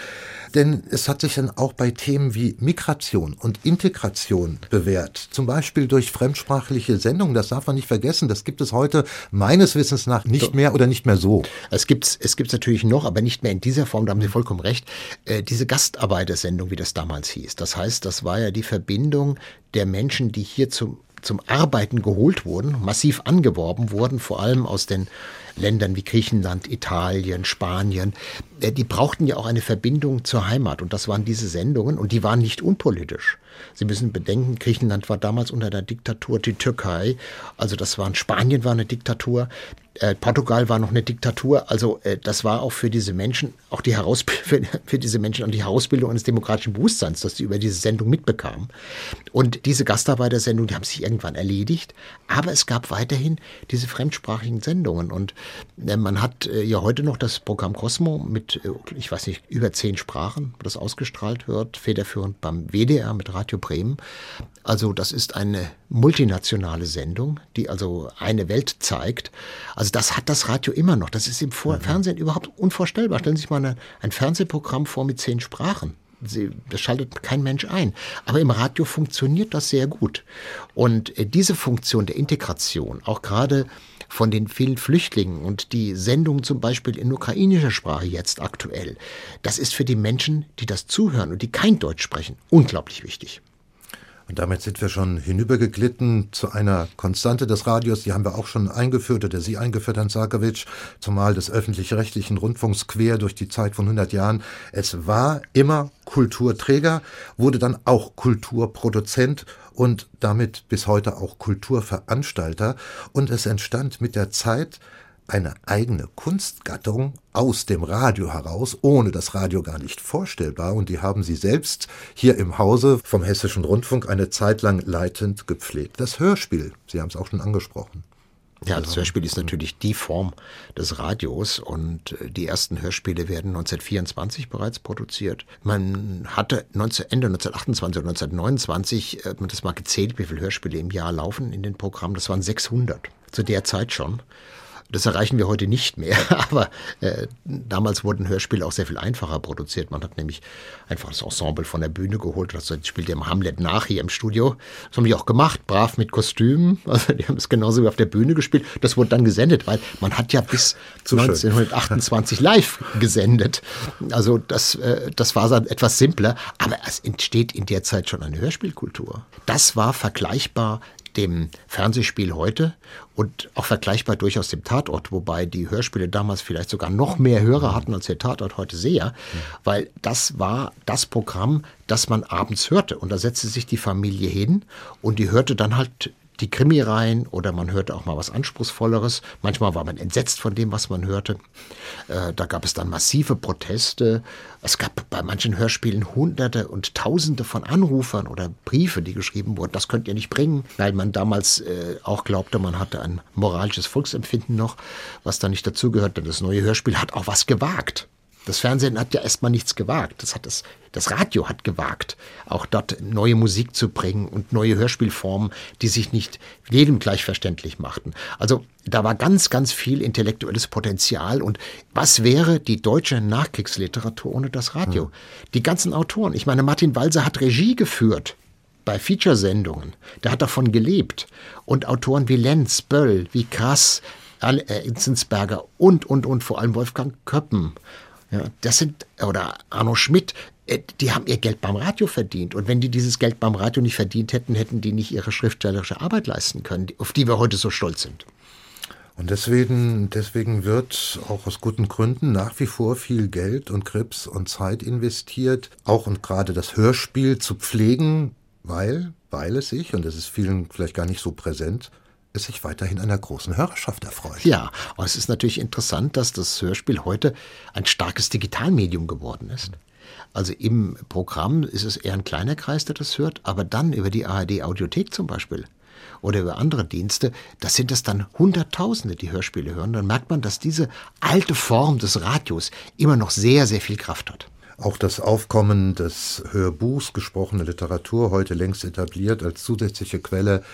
Denn es hat sich dann auch bei Themen wie Migration und Integration bewährt. Zum Beispiel durch fremdsprachliche Sendungen. Das darf man nicht vergessen. Das gibt es heute meines Wissens nach nicht mehr oder nicht mehr so. Es gibt es gibt's natürlich noch, aber nicht mehr in dieser Form. Da haben Sie vollkommen recht. Äh, diese Gastarbeitersendung, wie das damals hieß. Das heißt, das war ja die Verbindung der Menschen, die hier zum zum Arbeiten geholt wurden, massiv angeworben wurden, vor allem aus den Ländern wie Griechenland, Italien, Spanien, äh, die brauchten ja auch eine Verbindung zur Heimat. Und das waren diese Sendungen und die waren nicht unpolitisch. Sie müssen bedenken, Griechenland war damals unter der Diktatur, die Türkei, also das war Spanien war eine Diktatur, äh, Portugal war noch eine Diktatur. Also äh, das war auch für diese Menschen, auch die Heraus für, für diese Menschen und die Herausbildung eines demokratischen Bewusstseins, dass sie über diese Sendung mitbekamen. Und diese Gastarbeitersendungen, die haben sich irgendwann erledigt. Aber es gab weiterhin diese fremdsprachigen Sendungen. Und äh, man hat ja heute noch das Programm Cosmo mit, ich weiß nicht, über zehn Sprachen, das ausgestrahlt wird, federführend beim WDR mit Radio Bremen. Also das ist eine multinationale Sendung, die also eine Welt zeigt. Also das hat das Radio immer noch. Das ist im Vor mhm. Fernsehen überhaupt unvorstellbar. Stellen Sie sich mal eine, ein Fernsehprogramm vor mit zehn Sprachen. Sie, das schaltet kein Mensch ein. Aber im Radio funktioniert das sehr gut. Und äh, diese Funktion der Integration, auch gerade von den vielen Flüchtlingen und die Sendung zum Beispiel in ukrainischer Sprache jetzt aktuell, das ist für die Menschen, die das zuhören und die kein Deutsch sprechen, unglaublich wichtig. Und damit sind wir schon hinübergeglitten zu einer Konstante des Radios, die haben wir auch schon eingeführt oder Sie eingeführt, Herrn Sarkowitsch, zumal des öffentlich-rechtlichen Rundfunks quer durch die Zeit von 100 Jahren. Es war immer Kulturträger, wurde dann auch Kulturproduzent und damit bis heute auch Kulturveranstalter. Und es entstand mit der Zeit eine eigene Kunstgattung aus dem Radio heraus, ohne das Radio gar nicht vorstellbar. Und die haben sie selbst hier im Hause vom Hessischen Rundfunk eine Zeit lang leitend gepflegt. Das Hörspiel, Sie haben es auch schon angesprochen. Ja, das Hörspiel ist natürlich die Form des Radios und äh, die ersten Hörspiele werden 1924 bereits produziert. Man hatte 19, Ende 1928 oder 1929, äh, man das mal gezählt, wie viele Hörspiele im Jahr laufen in den Programmen. Das waren 600 zu der Zeit schon. Das erreichen wir heute nicht mehr, aber äh, damals wurden Hörspiele auch sehr viel einfacher produziert. Man hat nämlich einfach das Ensemble von der Bühne geholt. Das spielt ja im Hamlet nach hier im Studio. Das haben die auch gemacht, brav mit Kostümen. Also die haben es genauso wie auf der Bühne gespielt. Das wurde dann gesendet, weil man hat ja bis Zu 1928 schön. live gesendet. Also das, äh, das war dann etwas simpler, aber es entsteht in der Zeit schon eine Hörspielkultur. Das war vergleichbar dem Fernsehspiel heute und auch vergleichbar durchaus dem Tatort, wobei die Hörspiele damals vielleicht sogar noch mehr Hörer hatten als der Tatort heute sehr, weil das war das Programm, das man abends hörte. Und da setzte sich die Familie hin und die hörte dann halt die Krimi rein oder man hörte auch mal was Anspruchsvolleres. Manchmal war man entsetzt von dem, was man hörte. Äh, da gab es dann massive Proteste. Es gab bei manchen Hörspielen Hunderte und Tausende von Anrufern oder Briefe, die geschrieben wurden. Das könnt ihr nicht bringen, weil man damals äh, auch glaubte, man hatte ein moralisches Volksempfinden noch, was da nicht dazugehört. Denn das neue Hörspiel hat auch was gewagt. Das Fernsehen hat ja erstmal nichts gewagt. Das, hat das, das Radio hat gewagt, auch dort neue Musik zu bringen und neue Hörspielformen, die sich nicht jedem gleichverständlich machten. Also da war ganz, ganz viel intellektuelles Potenzial. Und was wäre die deutsche Nachkriegsliteratur ohne das Radio? Mhm. Die ganzen Autoren. Ich meine, Martin Walser hat Regie geführt bei Feature-Sendungen. Der hat davon gelebt. Und Autoren wie Lenz, Böll, wie Krass, äh, Inzensberger und, und, und vor allem Wolfgang Köppen ja, das sind, oder Arno Schmidt, äh, die haben ihr Geld beim Radio verdient. Und wenn die dieses Geld beim Radio nicht verdient hätten, hätten die nicht ihre schriftstellerische Arbeit leisten können, auf die wir heute so stolz sind. Und deswegen, deswegen wird auch aus guten Gründen nach wie vor viel Geld und Grips und Zeit investiert, auch und gerade das Hörspiel zu pflegen, weil, weil es sich, und das ist vielen vielleicht gar nicht so präsent, es sich weiterhin einer großen Hörerschaft erfreut. Ja, aber es ist natürlich interessant, dass das Hörspiel heute ein starkes Digitalmedium geworden ist. Also im Programm ist es eher ein kleiner Kreis, der das hört, aber dann über die ARD Audiothek zum Beispiel oder über andere Dienste, da sind es dann Hunderttausende, die Hörspiele hören. Dann merkt man, dass diese alte Form des Radios immer noch sehr, sehr viel Kraft hat. Auch das Aufkommen des Hörbuchs, gesprochene Literatur, heute längst etabliert als zusätzliche Quelle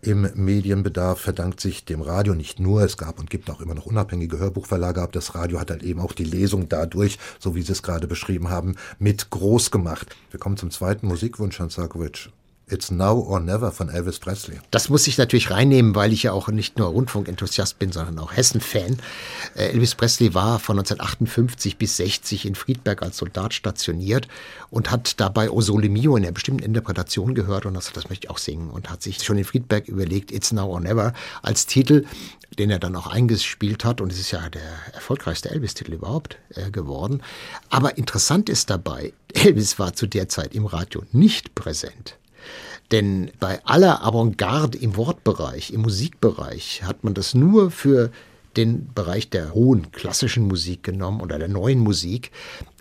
im Medienbedarf verdankt sich dem Radio nicht nur. Es gab und gibt auch immer noch unabhängige Hörbuchverlage, aber das Radio hat halt eben auch die Lesung dadurch, so wie Sie es gerade beschrieben haben, mit groß gemacht. Wir kommen zum zweiten Musikwunsch, Hans Sarkovic. It's Now or Never von Elvis Presley. Das muss ich natürlich reinnehmen, weil ich ja auch nicht nur Rundfunkenthusiast bin, sondern auch Hessen-Fan. Äh, Elvis Presley war von 1958 bis 60 in Friedberg als Soldat stationiert und hat dabei O Sole Mio in einer bestimmten Interpretation gehört und das, das möchte ich auch singen und hat sich schon in Friedberg überlegt, It's Now or Never als Titel den er dann auch eingespielt hat. Und es ist ja der erfolgreichste Elvis-Titel überhaupt äh, geworden. Aber interessant ist dabei, Elvis war zu der Zeit im Radio nicht präsent. Denn bei aller Avantgarde im Wortbereich, im Musikbereich, hat man das nur für den Bereich der hohen klassischen Musik genommen oder der neuen Musik.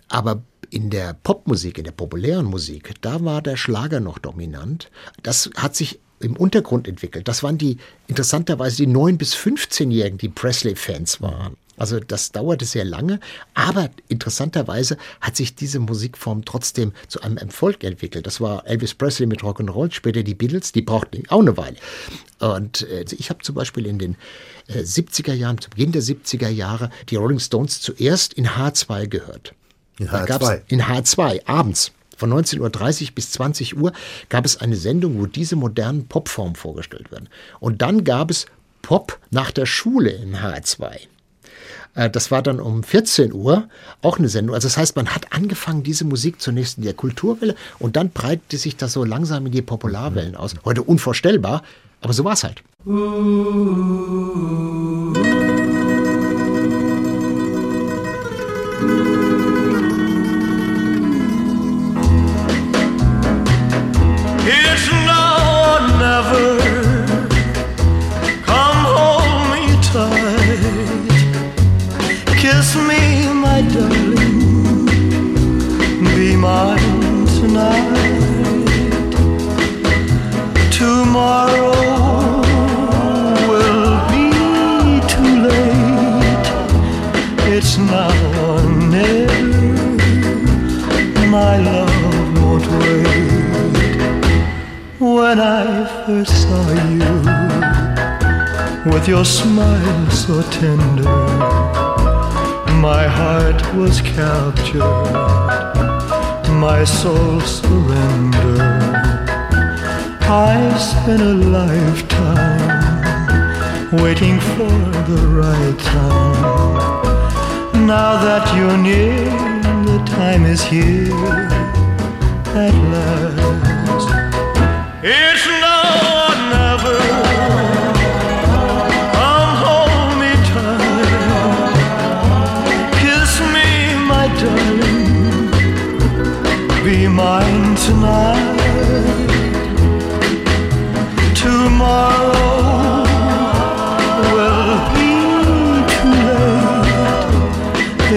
Aber in der Popmusik, in der populären Musik, da war der Schlager noch dominant. Das hat sich im Untergrund entwickelt. Das waren die interessanterweise die 9- bis 15-Jährigen, die Presley-Fans waren. Also das dauerte sehr lange, aber interessanterweise hat sich diese Musikform trotzdem zu einem Erfolg entwickelt. Das war Elvis Presley mit Rock'n'Roll, später die Beatles, die brauchten auch eine Weile. Und äh, ich habe zum Beispiel in den 70er äh, Jahren, zu Beginn der 70er Jahre, die Rolling Stones zuerst in H2 gehört. In H2? In H2, abends. Von 19.30 Uhr bis 20 Uhr gab es eine Sendung, wo diese modernen Popformen vorgestellt werden. Und dann gab es Pop nach der Schule in H2. Äh, das war dann um 14 Uhr auch eine Sendung. Also das heißt, man hat angefangen, diese Musik zunächst in der Kulturwelle und dann breitete sich das so langsam in die Popularwellen aus. Heute unvorstellbar, aber so war es halt. Mine tonight. Tomorrow will be too late. It's now or never. My love won't wait. When I first saw you, with your smile so tender my heart was captured, my soul surrendered. I've spent a lifetime waiting for the right time. Now that you're near, the time is here at last. It's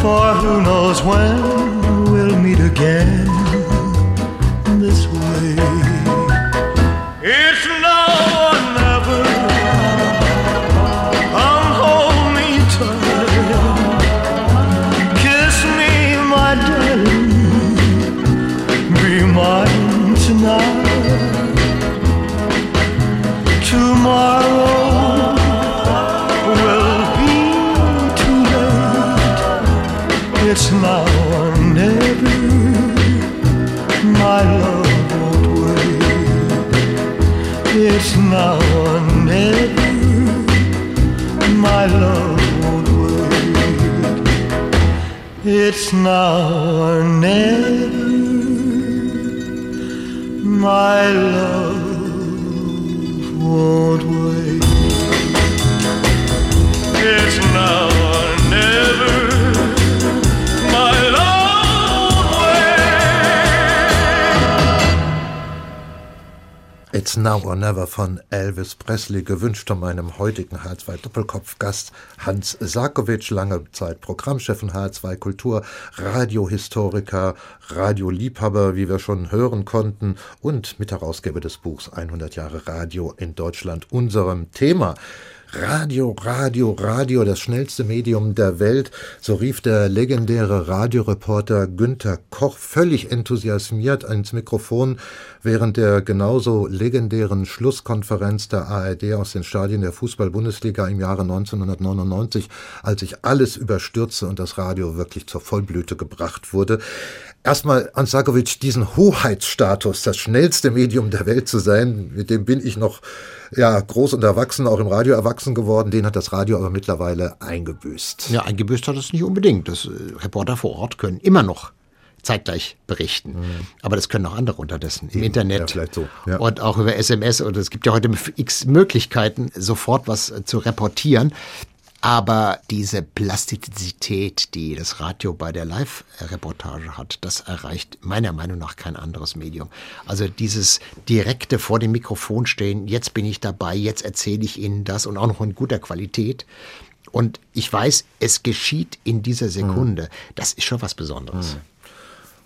For who knows when we'll meet again this way. It's now or never. Come hold me tight. Kiss me, my darling. Be mine tonight. Tomorrow It's now or never. My love won't wait. It's now It's Now or Never von Elvis Presley, gewünscht von meinem heutigen H2 Doppelkopfgast Hans Sarkovic, lange Zeit Programmchef von H2 Kultur, Radiohistoriker, Radioliebhaber, wie wir schon hören konnten, und Mitherausgeber des Buchs 100 Jahre Radio in Deutschland, unserem Thema. Radio, Radio, Radio, das schnellste Medium der Welt, so rief der legendäre Radioreporter Günther Koch völlig enthusiasmiert ins Mikrofon während der genauso legendären Schlusskonferenz der ARD aus den Stadien der Fußball-Bundesliga im Jahre 1999, als sich alles überstürzte und das Radio wirklich zur Vollblüte gebracht wurde. Erstmal, Ansakovic, diesen Hoheitsstatus, das schnellste Medium der Welt zu sein, mit dem bin ich noch ja, groß und erwachsen, auch im Radio erwachsen geworden. Den hat das Radio aber mittlerweile eingebüßt. Ja, eingebüßt hat es nicht unbedingt. Das äh, Reporter vor Ort können immer noch zeitgleich berichten. Mhm. Aber das können auch andere unterdessen im Eben, Internet ja, so, ja. und auch über SMS. Und es gibt ja heute x Möglichkeiten, sofort was äh, zu reportieren. Aber diese Plastizität, die das Radio bei der Live-Reportage hat, das erreicht meiner Meinung nach kein anderes Medium. Also dieses direkte vor dem Mikrofon stehen, jetzt bin ich dabei, jetzt erzähle ich Ihnen das und auch noch in guter Qualität. Und ich weiß, es geschieht in dieser Sekunde. Das ist schon was Besonderes.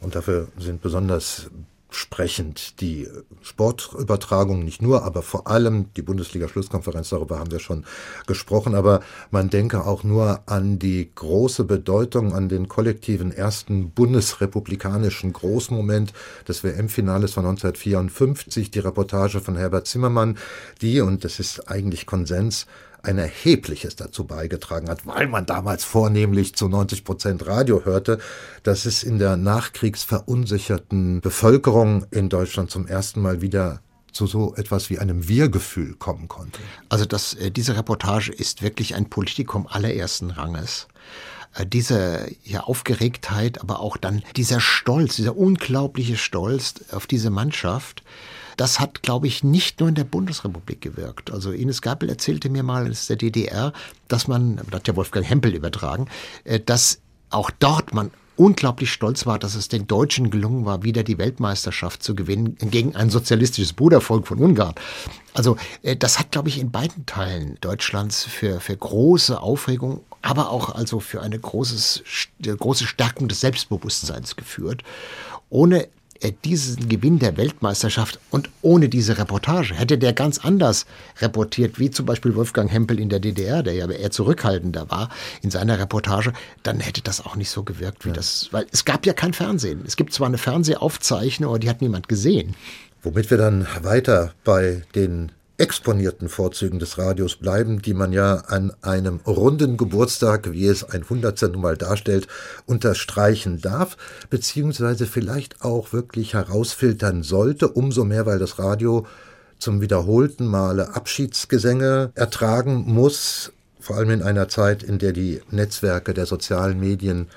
Und dafür sind besonders sprechend die Sportübertragung, nicht nur, aber vor allem die Bundesliga-Schlusskonferenz, darüber haben wir schon gesprochen, aber man denke auch nur an die große Bedeutung, an den kollektiven ersten bundesrepublikanischen Großmoment des WM-Finales von 1954, die Reportage von Herbert Zimmermann, die, und das ist eigentlich Konsens, ein erhebliches dazu beigetragen hat, weil man damals vornehmlich zu 90 Prozent Radio hörte, dass es in der nachkriegsverunsicherten Bevölkerung in Deutschland zum ersten Mal wieder zu so etwas wie einem Wir-Gefühl kommen konnte. Also das, äh, diese Reportage ist wirklich ein Politikum allerersten Ranges Äh, diese ja, Aufgeregtheit, aber auch dann dieser Stolz, dieser unglaubliche Stolz auf diese Mannschaft, das hat, glaube ich, nicht nur in der Bundesrepublik gewirkt. Also Ines Gabel erzählte mir mal aus der DDR, dass man, das hat ja Wolfgang Hempel übertragen, äh, dass auch dort man unglaublich stolz war, dass es den Deutschen gelungen war, wieder die Weltmeisterschaft zu gewinnen gegen ein sozialistisches Brudervolk von Ungarn. Also äh, das hat, glaube ich, in beiden Teilen Deutschlands für, für große Aufregung, aber auch also für eine großes, große Stärkung des Selbstbewusstseins geführt. Ohne diesen Gewinn der Weltmeisterschaft und ohne diese Reportage hätte der ganz anders reportiert, wie zum Beispiel Wolfgang Hempel in der DDR, der ja eher zurückhaltender war in seiner Reportage, dann hätte das auch nicht so gewirkt wie ja. das, weil es gab ja kein Fernsehen. Es gibt zwar eine Fernsehaufzeichnung, aber die hat niemand gesehen. Womit wir dann weiter bei den exponierten Vorzügen des Radios bleiben, die man ja an einem runden Geburtstag, wie es ein Hundertster nun mal darstellt, unterstreichen darf, beziehungsweise vielleicht auch wirklich herausfiltern sollte, umso mehr, weil das Radio zum wiederholten Male Abschiedsgesänge ertragen muss, vor allem in einer Zeit, in der die Netzwerke der sozialen Medien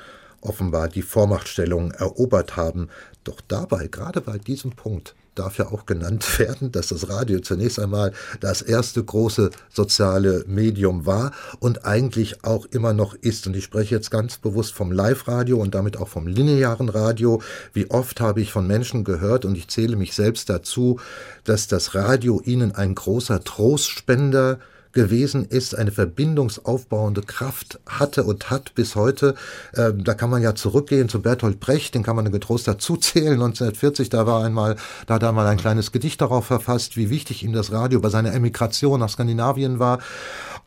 offenbar die Vormachtstellung erobert haben. Doch dabei, gerade bei diesem Punkt, darf ja auch genannt werden, dass das Radio zunächst einmal das erste große soziale Medium war und eigentlich auch immer noch ist. Und ich spreche jetzt ganz bewusst vom Live-Radio und damit auch vom linearen Radio. Wie oft habe ich von Menschen gehört, und ich zähle mich selbst dazu, dass das Radio ihnen ein großer Trostspender gewesen ist, eine verbindungsaufbauende Kraft hatte und hat bis heute. Äh, da kann man ja zurückgehen zu Bertolt Brecht, den kann man getrost dazu zählen. 1940, da war einmal, da hat er mal ein kleines Gedicht darauf verfasst, wie wichtig ihm das Radio bei seiner Emigration nach Skandinavien war.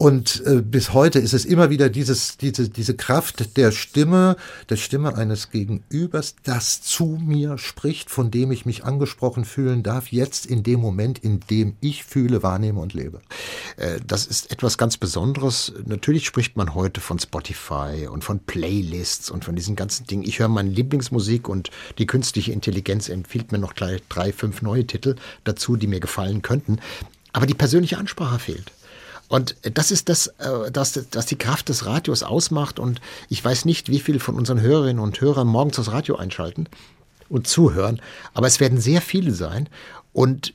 Und äh, bis heute ist es immer wieder dieses, diese, diese Kraft der Stimme, der Stimme eines Gegenübers, das zu mir spricht, von dem ich mich angesprochen fühlen darf, jetzt in dem Moment, in dem ich fühle, wahrnehme und lebe. Äh, das ist etwas ganz Besonderes. Natürlich spricht man heute von Spotify und von Playlists und von diesen ganzen Dingen. Ich höre meine Lieblingsmusik und die künstliche Intelligenz empfiehlt mir noch gleich drei, fünf neue Titel dazu, die mir gefallen könnten. Aber die persönliche Ansprache fehlt. Und das ist das, äh, das, das die Kraft des Radios ausmacht. Und ich weiß nicht, wie viele von unseren Hörerinnen und Hörern morgens das Radio einschalten und zuhören. Aber es werden sehr viele sein. Und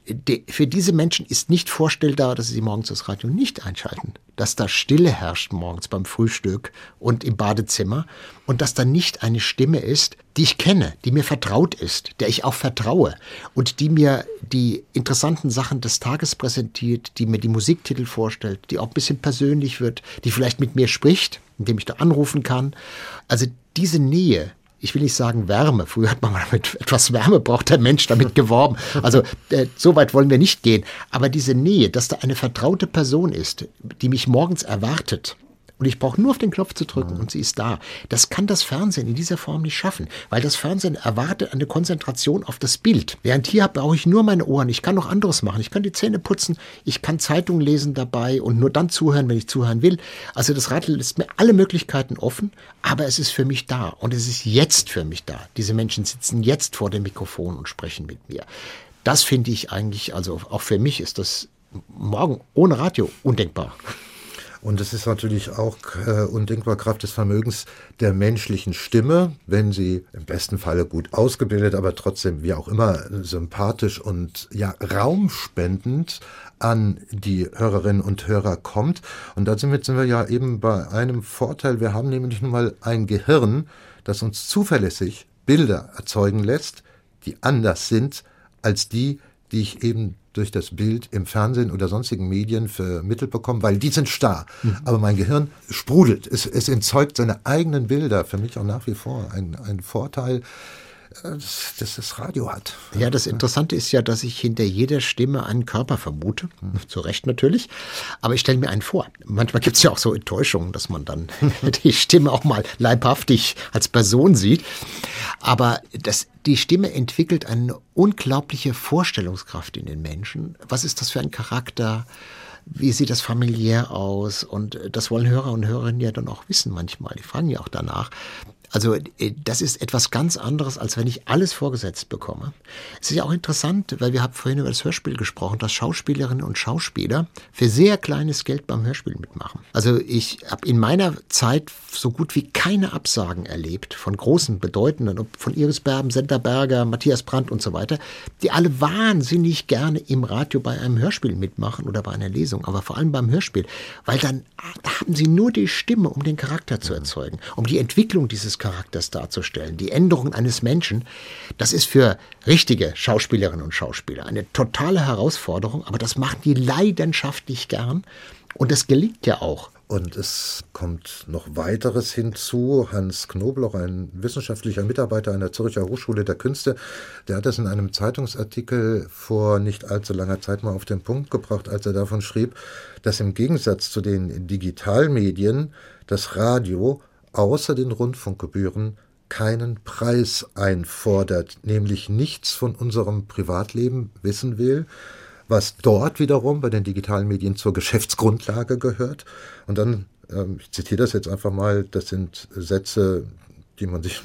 für diese Menschen ist nicht vorstellbar, dass sie morgens das Radio nicht einschalten. Dass da Stille herrscht morgens beim Frühstück und im Badezimmer und dass da nicht eine Stimme ist, die ich kenne, die mir vertraut ist, der ich auch vertraue und die mir die interessanten Sachen des Tages präsentiert, die mir die Musiktitel vorstellt, die auch ein bisschen persönlich wird, die vielleicht mit mir spricht, indem ich da anrufen kann. Also diese Nähe, ich will nicht sagen Wärme. Früher hat man mal mit etwas Wärme braucht der Mensch damit geworben. Also äh, so weit wollen wir nicht gehen. Aber diese Nähe, dass da eine vertraute Person ist, die mich morgens erwartet, und ich brauche nur auf den Knopf zu drücken und sie ist da. Das kann das Fernsehen in dieser Form nicht schaffen, weil das Fernsehen erwartet eine Konzentration auf das Bild. Während hier brauche ich nur meine Ohren. Ich kann noch anderes machen. Ich kann die Zähne putzen, ich kann Zeitung lesen dabei und nur dann zuhören, wenn ich zuhören will. Also das Radio lässt mir alle Möglichkeiten offen, aber es ist für mich da und es ist jetzt für mich da. Diese Menschen sitzen jetzt vor dem Mikrofon und sprechen mit mir. Das finde ich eigentlich, also auch für mich ist das morgen ohne Radio undenkbar. Und es ist natürlich auch äh, undenkbar Kraft des Vermögens der menschlichen Stimme, wenn sie im besten Falle gut ausgebildet, aber trotzdem wie auch immer sympathisch und ja raumspendend an die Hörerinnen und Hörer kommt. Und da sind wir, sind wir ja eben bei einem Vorteil. Wir haben nämlich nun mal ein Gehirn, das uns zuverlässig Bilder erzeugen lässt, die anders sind als die, die ich eben durch das Bild im Fernsehen oder sonstigen Medien vermittelt bekomme, weil die sind starr. Mhm. Aber mein Gehirn sprudelt. Es, es entzeugt seine eigenen Bilder. Für mich auch nach wie vor ein, ein Vorteil, dass das Radio hat. Ja, das Interessante ist ja, dass ich hinter jeder Stimme einen Körper vermute. Hm. Zu Recht natürlich. Aber ich stelle mir einen vor. Manchmal gibt es ja auch so Enttäuschungen, dass man dann die Stimme auch mal leibhaftig als Person sieht. Aber das, die Stimme entwickelt eine unglaubliche Vorstellungskraft in den Menschen. Was ist das für ein Charakter? wie sieht das familiär aus? Und das wollen Hörer und Hörerinnen ja dann auch wissen manchmal. Die fragen ja auch danach. Also äh, das ist etwas ganz anderes, als wenn ich alles vorgesetzt bekomme. Es ist ja auch interessant, weil wir haben vorhin über das Hörspiel gesprochen, dass Schauspielerinnen und Schauspieler für sehr kleines Geld beim Hörspiel mitmachen. Also ich habe in meiner Zeit so gut wie keine Absagen erlebt von großen, bedeutenden, von Iris Berben, Senta Berger, Matthias Brandt und so weiter, die alle wahnsinnig gerne im Radio bei einem Hörspiel mitmachen oder bei einer Lesung, aber vor allem beim Hörspiel, weil dann haben sie nur die Stimme, um den Charakter zu erzeugen, um die Entwicklung dieses Charakters darzustellen, die Änderung eines Menschen, das ist für richtige Schauspielerinnen und Schauspieler eine totale Herausforderung, aber das machen die leidenschaftlich gern und das gelingt ja auch. Und es kommt noch weiteres hinzu. Hans Knobloch, ein wissenschaftlicher Mitarbeiter an der Zürcher Hochschule der Künste, der hat das in einem Zeitungsartikel vor nicht allzu langer Zeit mal auf den Punkt gebracht, als er davon schrieb, dass im Gegensatz zu den Digitalmedien das Radio außer den Rundfunkgebühren keinen Preis einfordert, nämlich nichts von unserem Privatleben wissen will, was dort wiederum bei den digitalen Medien zur Geschäftsgrundlage gehört. Und dann, ähm, ich zitiere das jetzt einfach mal, das sind Sätze, die man sich,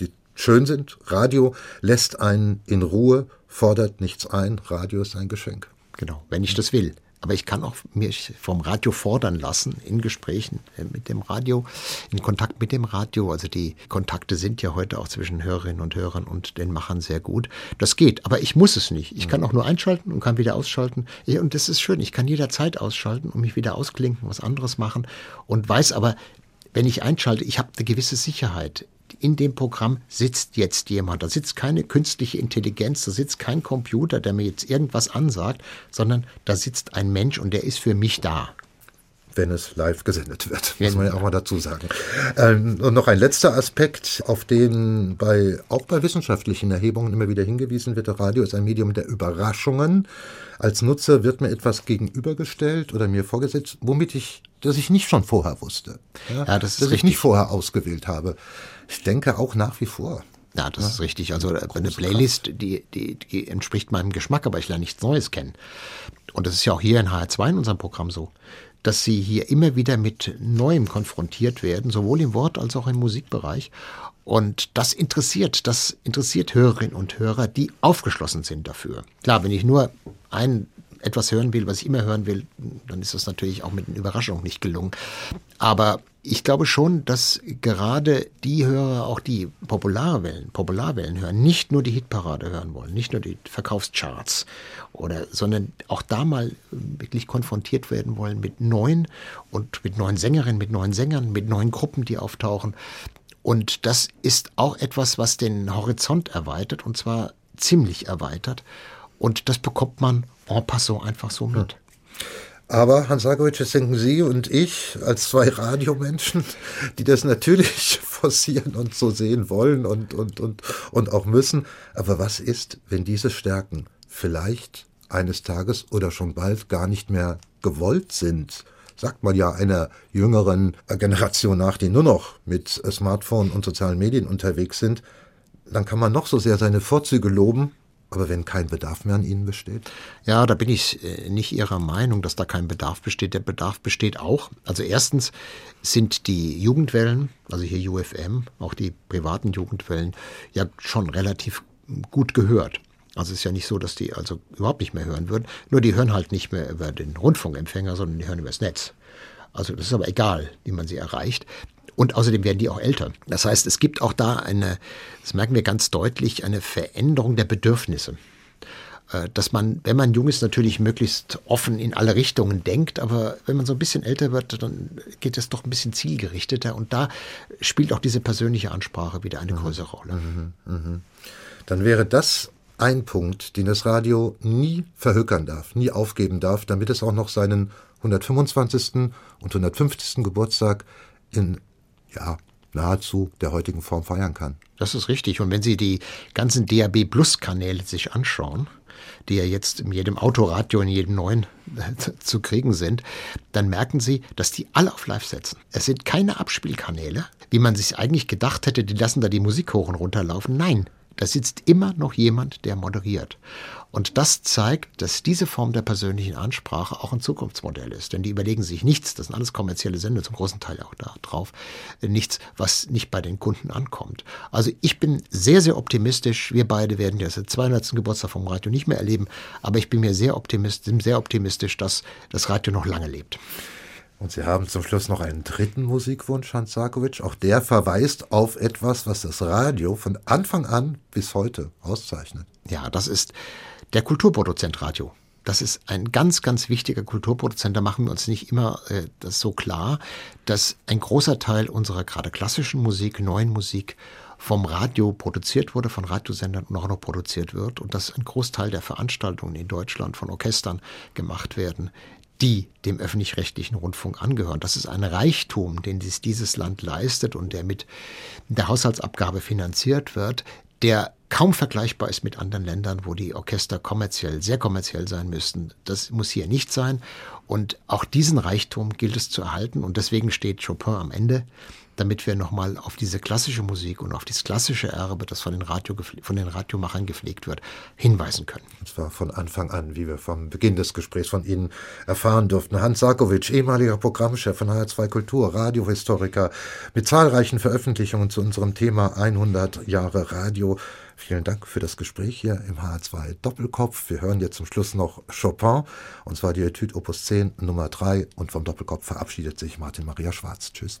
die schön sind. Radio lässt einen in Ruhe, fordert nichts ein. Radio ist ein Geschenk. Genau, wenn ich das will. Aber ich kann auch mich vom Radio fordern lassen in Gesprächen äh, mit dem Radio, in Kontakt mit dem Radio. Also die Kontakte sind ja heute auch zwischen Hörerinnen und Hörern und den Machern sehr gut. Das geht, aber ich muss es nicht. Ich kann auch nur einschalten und kann wieder ausschalten. Und das ist schön. Ich kann jederzeit ausschalten und mich wieder ausklinken, was anderes machen und weiß aber, wenn ich einschalte, ich habe eine gewisse Sicherheit in dem Programm sitzt jetzt jemand. Da sitzt keine künstliche Intelligenz, da sitzt kein Computer, der mir jetzt irgendwas ansagt, sondern da sitzt ein Mensch und der ist für mich da wenn es live gesendet wird, muss man ja auch mal dazu sagen. Ähm, und noch ein letzter Aspekt, auf den bei, auch bei wissenschaftlichen Erhebungen immer wieder hingewiesen wird. Das Radio ist ein Medium der Überraschungen. Als Nutzer wird mir etwas gegenübergestellt oder mir vorgesetzt, womit ich, das ich nicht schon vorher wusste. Ja, ja das dass richtig. ich nicht vorher ausgewählt habe. Ich denke auch nach wie vor. Ja, das ja. ist richtig. Also eine Playlist, die, die, die entspricht meinem Geschmack, aber ich lerne nichts Neues kennen. Und das ist ja auch hier in HR2 in unserem Programm so, dass sie hier immer wieder mit Neuem konfrontiert werden, sowohl im Wort als auch im Musikbereich. Und das interessiert, das interessiert Hörerinnen und Hörer, die aufgeschlossen sind dafür. Klar, wenn ich nur ein etwas hören will, was ich immer hören will, dann ist das natürlich auch mit einer Überraschung nicht gelungen. Aber ich glaube schon, dass gerade die Hörer, auch die Popularwellen, Popularwellen hören, nicht nur die Hitparade hören wollen, nicht nur die Verkaufscharts oder, sondern auch da mal wirklich konfrontiert werden wollen mit neuen und mit neuen Sängerinnen, mit neuen Sängern, mit neuen Gruppen, die auftauchen. Und das ist auch etwas, was den Horizont erweitert und zwar ziemlich erweitert. Und das bekommt man en passant einfach so mit. Aber Hans Sarkovic, jetzt denken Sie und ich als zwei Radiomenschen, die das natürlich forcieren und so sehen wollen und, und, und, und auch müssen. Aber was ist, wenn diese Stärken vielleicht eines Tages oder schon bald gar nicht mehr gewollt sind? Sagt man ja einer jüngeren Generation nach, die nur noch mit Smartphone und sozialen Medien unterwegs sind, dann kann man noch so sehr seine Vorzüge loben, aber wenn kein Bedarf mehr an Ihnen besteht? Ja, da bin ich äh, nicht Ihrer Meinung, dass da kein Bedarf besteht. Der Bedarf besteht auch. Also erstens sind die Jugendwellen, also hier UFM, auch die privaten Jugendwellen, ja schon relativ gut gehört. Also es ist ja nicht so, dass die also überhaupt nicht mehr hören würden. Nur die hören halt nicht mehr über den Rundfunkempfänger, sondern die hören über das Netz. Also das ist aber egal, wie man sie erreicht. Und außerdem werden die auch älter. Das heißt, es gibt auch da eine, das merken wir ganz deutlich, eine Veränderung der Bedürfnisse äh, dass man, wenn man jung ist, natürlich möglichst offen in alle Richtungen denkt, aber wenn man so ein bisschen älter wird, dann geht es doch ein bisschen zielgerichteter und da spielt auch diese persönliche Ansprache wieder eine mhm. größere Rolle. Mhm. Mhm. Dann wäre das ein Punkt, den das Radio nie verhökern darf, nie aufgeben darf, damit es auch noch seinen 125. und 150. Geburtstag in ja, nahezu der heutigen Form feiern kann. Das ist richtig. Und wenn Sie die ganzen DAB Plus Kanäle sich anschauen, die ja jetzt in jedem Autoradio, in jedem neuen zu kriegen sind, dann merken Sie, dass die alle auf Live setzen. Es sind keine Abspielkanäle, wie man sich eigentlich gedacht hätte, die lassen da die Musik hoch und runter laufen. Nein, da sitzt immer noch jemand, der moderiert. Und das zeigt, dass diese Form der persönlichen Ansprache auch ein Zukunftsmodell ist. Denn die überlegen sich nichts, das sind alles kommerzielle Sender, zum großen Teil auch da drauf, nichts, was nicht bei den Kunden ankommt. Also ich bin sehr, sehr optimistisch. Wir beide werden seit 200. Geburtstag vom Radio nicht mehr erleben, aber ich bin mir sehr optimistisch, sehr optimistisch, dass das Radio noch lange lebt. Und Sie haben zum Schluss noch einen dritten Musikwunsch, Hans Sarkovic. Auch der verweist auf etwas, was das Radio von Anfang an bis heute auszeichnet. Ja, das ist der Kulturproduzent Radio. Das ist ein ganz, ganz wichtiger Kulturproduzent. Da machen wir uns nicht immer äh, das so klar, dass ein großer Teil unserer gerade klassischen Musik, neuen Musik vom Radio produziert wurde, von Radiosendern und auch noch produziert wird und dass ein Großteil der Veranstaltungen in Deutschland von Orchestern gemacht werden, die dem öffentlich-rechtlichen Rundfunk angehören. Das ist ein Reichtum, den dieses Land leistet und der mit der Haushaltsabgabe finanziert wird, der kaum vergleichbar ist mit anderen Ländern, wo die Orchester kommerziell, sehr kommerziell sein müssten. Das muss hier nicht sein. Und auch diesen Reichtum gilt es zu erhalten. Und deswegen steht Chopin am Ende damit wir nochmal auf diese klassische Musik und auf dieses klassische Erbe, das von den, Radio, von den Radiomachern gepflegt wird, hinweisen können. Und zwar von Anfang an, wie wir vom Beginn des Gesprächs von Ihnen erfahren durften. Hans Sarkovic, ehemaliger Programmchef von HR2 Kultur, Radiohistoriker, mit zahlreichen Veröffentlichungen zu unserem Thema 100 Jahre Radio. Vielen Dank für das Gespräch hier im HR2 Doppelkopf. Wir hören jetzt zum Schluss noch Chopin, und zwar die Etude Opus 10 Nummer 3. Und vom Doppelkopf verabschiedet sich Martin Maria Schwarz. Tschüss.